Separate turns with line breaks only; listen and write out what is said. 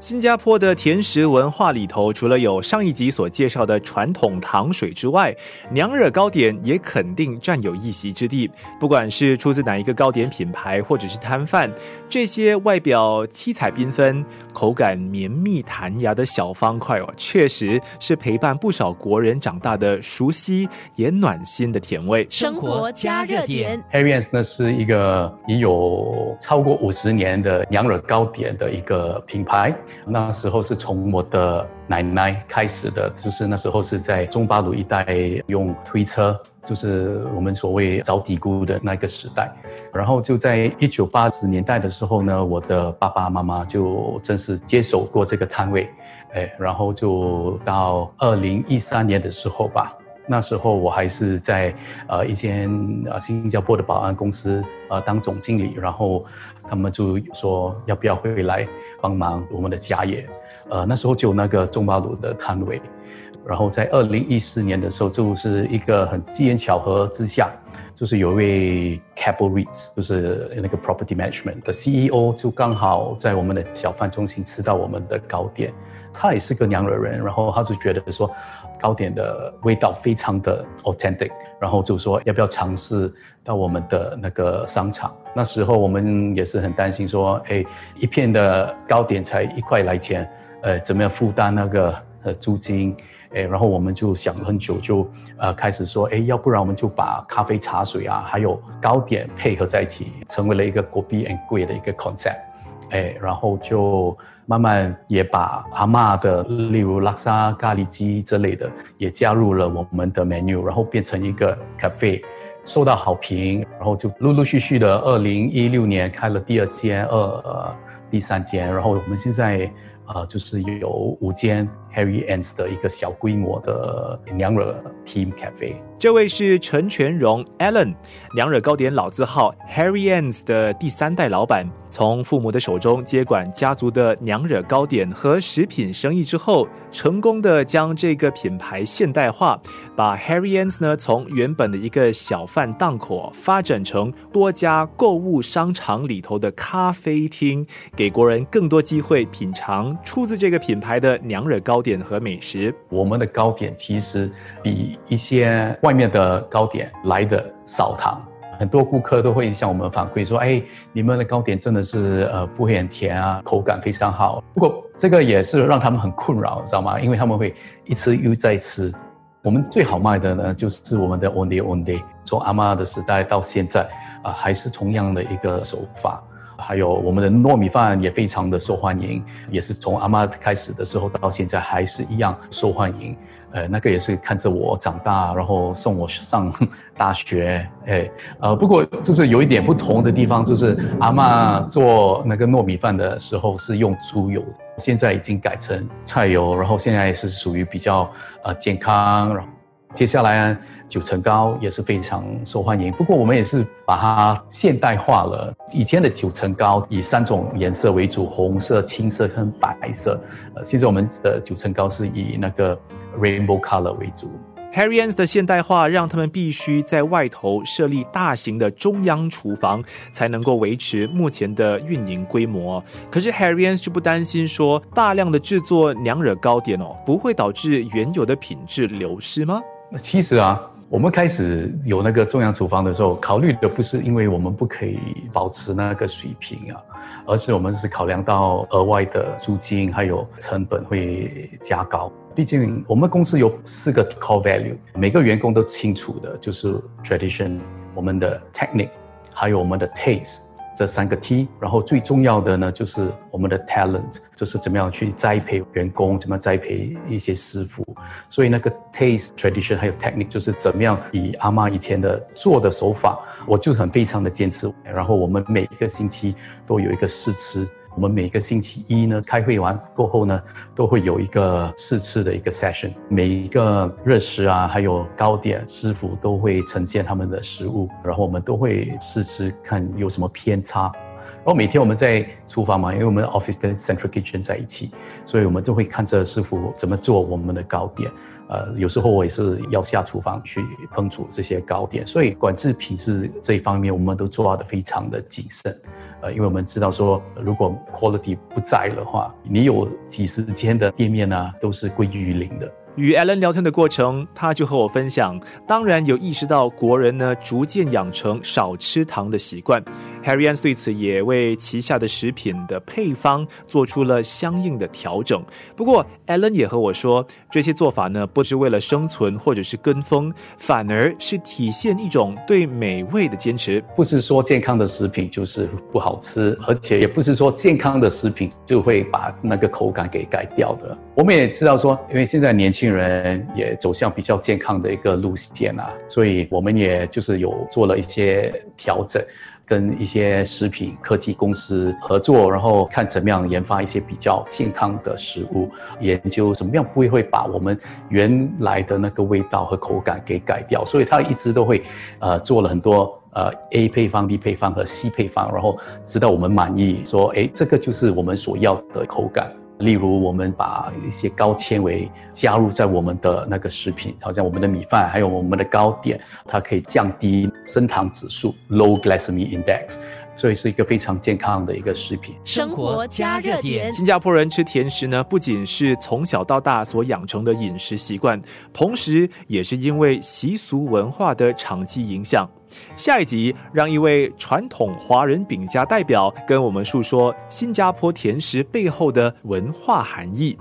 新加坡的甜食文化里头，除了有上一集所介绍的传统糖水之外，娘惹糕点也肯定占有一席之地。不管是出自哪一个糕点品牌，或者是摊贩，这些外表七彩缤纷、口感绵密弹牙的小方块哦，确实是陪伴不少国人长大的熟悉也暖心的甜味。
生活加热点
，Harry's 呢是一个已有超过五十年的娘惹糕点的一个品牌。那时候是从我的奶奶开始的，就是那时候是在中巴鲁一带用推车，就是我们所谓找底菇的那个时代。然后就在一九八十年代的时候呢，我的爸爸妈妈就正式接手过这个摊位，哎，然后就到二零一三年的时候吧，那时候我还是在呃一间呃新加坡的保安公司呃当总经理，然后他们就说要不要回来。帮忙我们的家业，呃，那时候就那个中巴鲁的摊位，然后在二零一四年的时候，就是一个很机缘巧合之下，就是有一位 cable REIT，就是那个 Property Management 的 CEO，就刚好在我们的小贩中心吃到我们的糕点，他也是个娘惹人，然后他就觉得说。糕点的味道非常的 authentic，然后就说要不要尝试到我们的那个商场？那时候我们也是很担心说，哎，一片的糕点才一块来钱，呃，怎么样负担那个呃租金？哎，然后我们就想了很久，就呃开始说，哎，要不然我们就把咖啡、茶水啊，还有糕点配合在一起，成为了一个国币 and 贵的一个 concept。哎，然后就。慢慢也把阿妈的，例如拉萨咖喱鸡之类的，也加入了我们的 menu，然后变成一个 cafe，受到好评，然后就陆陆续续的，二零一六年开了第二间，二第三间，然后我们现在。啊，就是有五间 Harry Ann's 的一个小规模的娘惹 Team Cafe。
这位是陈全荣 Alan，娘惹糕点老字号 Harry Ann's 的第三代老板。从父母的手中接管家族的娘惹糕点和食品生意之后，成功的将这个品牌现代化，把 Harry Ann's 呢从原本的一个小贩档口发展成多家购物商场里头的咖啡厅，给国人更多机会品尝。出自这个品牌的娘惹糕糕点和美食，
我们的糕点其实比一些外面的糕点来的少糖，很多顾客都会向我们反馈说：“哎，你们的糕点真的是呃不会很甜啊，口感非常好。”不过这个也是让他们很困扰，知道吗？因为他们会一吃又再吃。我们最好卖的呢，就是我们的 Only Only，从阿妈的时代到现在啊，还是同样的一个手法。还有我们的糯米饭也非常的受欢迎，也是从阿妈开始的时候到现在还是一样受欢迎。呃，那个也是看着我长大，然后送我上大学。哎，呃，不过就是有一点不同的地方，就是阿妈做那个糯米饭的时候是用猪油，现在已经改成菜油，然后现在是属于比较呃健康。然后接下来。九层糕也是非常受欢迎，不过我们也是把它现代化了。以前的九层糕以三种颜色为主，红色、青色跟白色。呃，现在我们的九层糕是以那个 rainbow color 为主。
Harry's 的现代化让他们必须在外头设立大型的中央厨房，才能够维持目前的运营规模。可是 Harry's 就不担心说大量的制作娘惹糕点哦，不会导致原有的品质流失吗？
那其实啊。我们开始有那个中央厨房的时候，考虑的不是因为我们不可以保持那个水平啊，而是我们是考量到额外的租金还有成本会加高。毕竟我们公司有四个 core value，每个员工都清楚的，就是 tradition，我们的 technique，还有我们的 taste。的三个 T，然后最重要的呢，就是我们的 talent，就是怎么样去栽培员工，怎么栽培一些师傅。所以那个 taste tradition 还有 technique，就是怎么样以阿妈以前的做的手法，我就很非常的坚持。然后我们每一个星期都有一个试吃。我们每个星期一呢，开会完过后呢，都会有一个试吃的一个 session。每一个热食啊，还有糕点师傅都会呈现他们的食物，然后我们都会试吃看有什么偏差。然后每天我们在厨房嘛，因为我们 office 跟 central kitchen 在一起，所以我们就会看着师傅怎么做我们的糕点。呃，有时候我也是要下厨房去烹煮这些糕点，所以管制品质这一方面，我们都做到的非常的谨慎。呃，因为我们知道说，如果 quality 不在的话，你有几十间的店面呢，都是归于零的。
与 Allen 聊天的过程，他就和我分享，当然有意识到国人呢逐渐养成少吃糖的习惯。Harry Ann 对此也为旗下的食品的配方做出了相应的调整。不过 Allen 也和我说，这些做法呢不是为了生存或者是跟风，反而是体现一种对美味的坚持。
不是说健康的食品就是不好吃，而且也不是说健康的食品就会把那个口感给改掉的。我们也知道说，因为现在年轻。人也走向比较健康的一个路线啊，所以我们也就是有做了一些调整，跟一些食品科技公司合作，然后看怎么样研发一些比较健康的食物，研究怎么样不会会把我们原来的那个味道和口感给改掉，所以他一直都会呃做了很多呃 A 配方、B 配方和 C 配方，然后直到我们满意，说哎这个就是我们所要的口感。例如，我们把一些高纤维加入在我们的那个食品，好像我们的米饭，还有我们的糕点，它可以降低升糖指数 （low glycemic index），所以是一个非常健康的一个食品。
生活加热点。
新加坡人吃甜食呢，不仅是从小到大所养成的饮食习惯，同时也是因为习俗文化的长期影响。下一集，让一位传统华人饼家代表跟我们述说新加坡甜食背后的文化含义。